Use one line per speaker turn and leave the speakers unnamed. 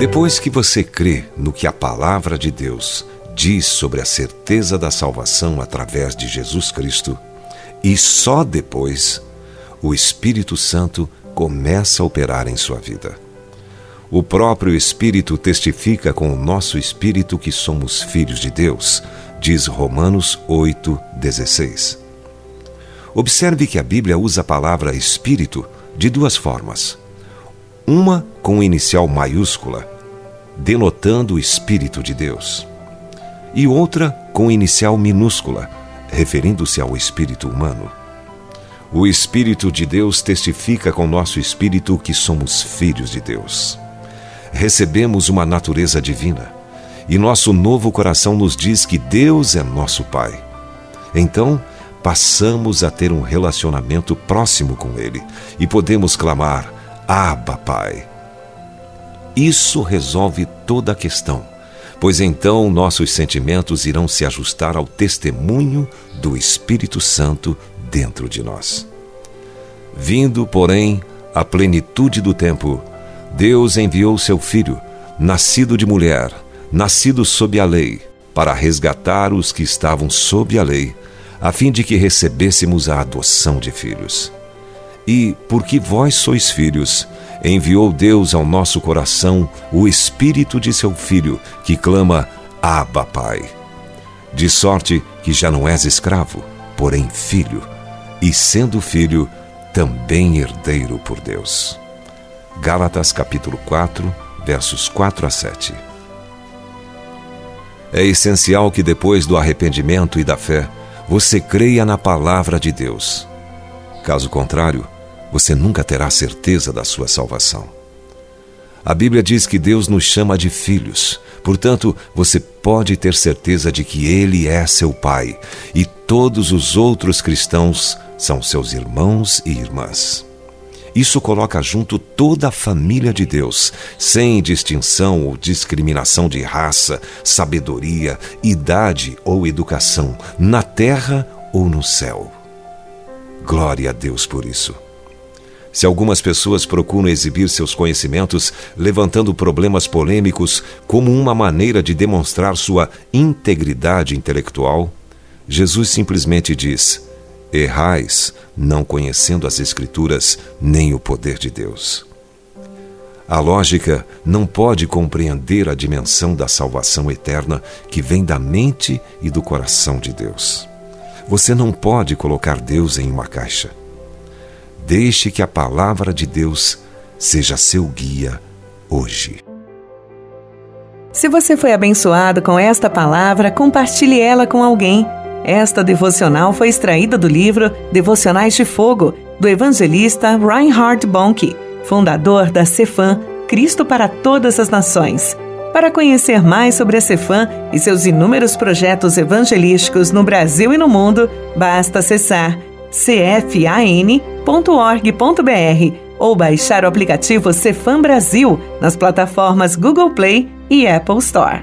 Depois que você crê no que a palavra de Deus diz sobre a certeza da salvação através de Jesus Cristo, e só depois o Espírito Santo começa a operar em sua vida. O próprio Espírito testifica com o nosso espírito que somos filhos de Deus, diz Romanos 8,16. Observe que a Bíblia usa a palavra Espírito de duas formas. Uma com inicial maiúscula, denotando o Espírito de Deus, e outra com inicial minúscula, referindo-se ao espírito humano. O Espírito de Deus testifica com nosso espírito que somos filhos de Deus. Recebemos uma natureza divina e nosso novo coração nos diz que Deus é nosso Pai. Então, passamos a ter um relacionamento próximo com Ele e podemos clamar: Abba, Pai. Isso resolve toda a questão, pois então nossos sentimentos irão se ajustar ao testemunho do Espírito Santo dentro de nós. Vindo, porém, à plenitude do tempo, Deus enviou seu Filho, nascido de mulher, nascido sob a lei, para resgatar os que estavam sob a lei, a fim de que recebêssemos a adoção de filhos. E, porque vós sois filhos, enviou Deus ao nosso coração o Espírito de seu Filho, que clama: Abba, Pai. De sorte que já não és escravo, porém filho e sendo filho, também herdeiro por Deus. Gálatas capítulo 4, versos 4 a 7. É essencial que depois do arrependimento e da fé, você creia na palavra de Deus. Caso contrário, você nunca terá certeza da sua salvação. A Bíblia diz que Deus nos chama de filhos, portanto, você pode ter certeza de que Ele é seu Pai e todos os outros cristãos são seus irmãos e irmãs. Isso coloca junto toda a família de Deus, sem distinção ou discriminação de raça, sabedoria, idade ou educação, na terra ou no céu. Glória a Deus por isso. Se algumas pessoas procuram exibir seus conhecimentos levantando problemas polêmicos como uma maneira de demonstrar sua integridade intelectual, Jesus simplesmente diz: Errais, não conhecendo as Escrituras nem o poder de Deus. A lógica não pode compreender a dimensão da salvação eterna que vem da mente e do coração de Deus. Você não pode colocar Deus em uma caixa. Deixe que a palavra de Deus seja seu guia hoje.
Se você foi abençoado com esta palavra, compartilhe ela com alguém. Esta devocional foi extraída do livro Devocionais de Fogo, do evangelista Reinhard Bonnke, fundador da Cefam, Cristo para Todas as Nações. Para conhecer mais sobre a Cefam e seus inúmeros projetos evangelísticos no Brasil e no mundo, basta acessar cfan.org.br ou baixar o aplicativo Cefam Brasil nas plataformas Google Play e Apple Store.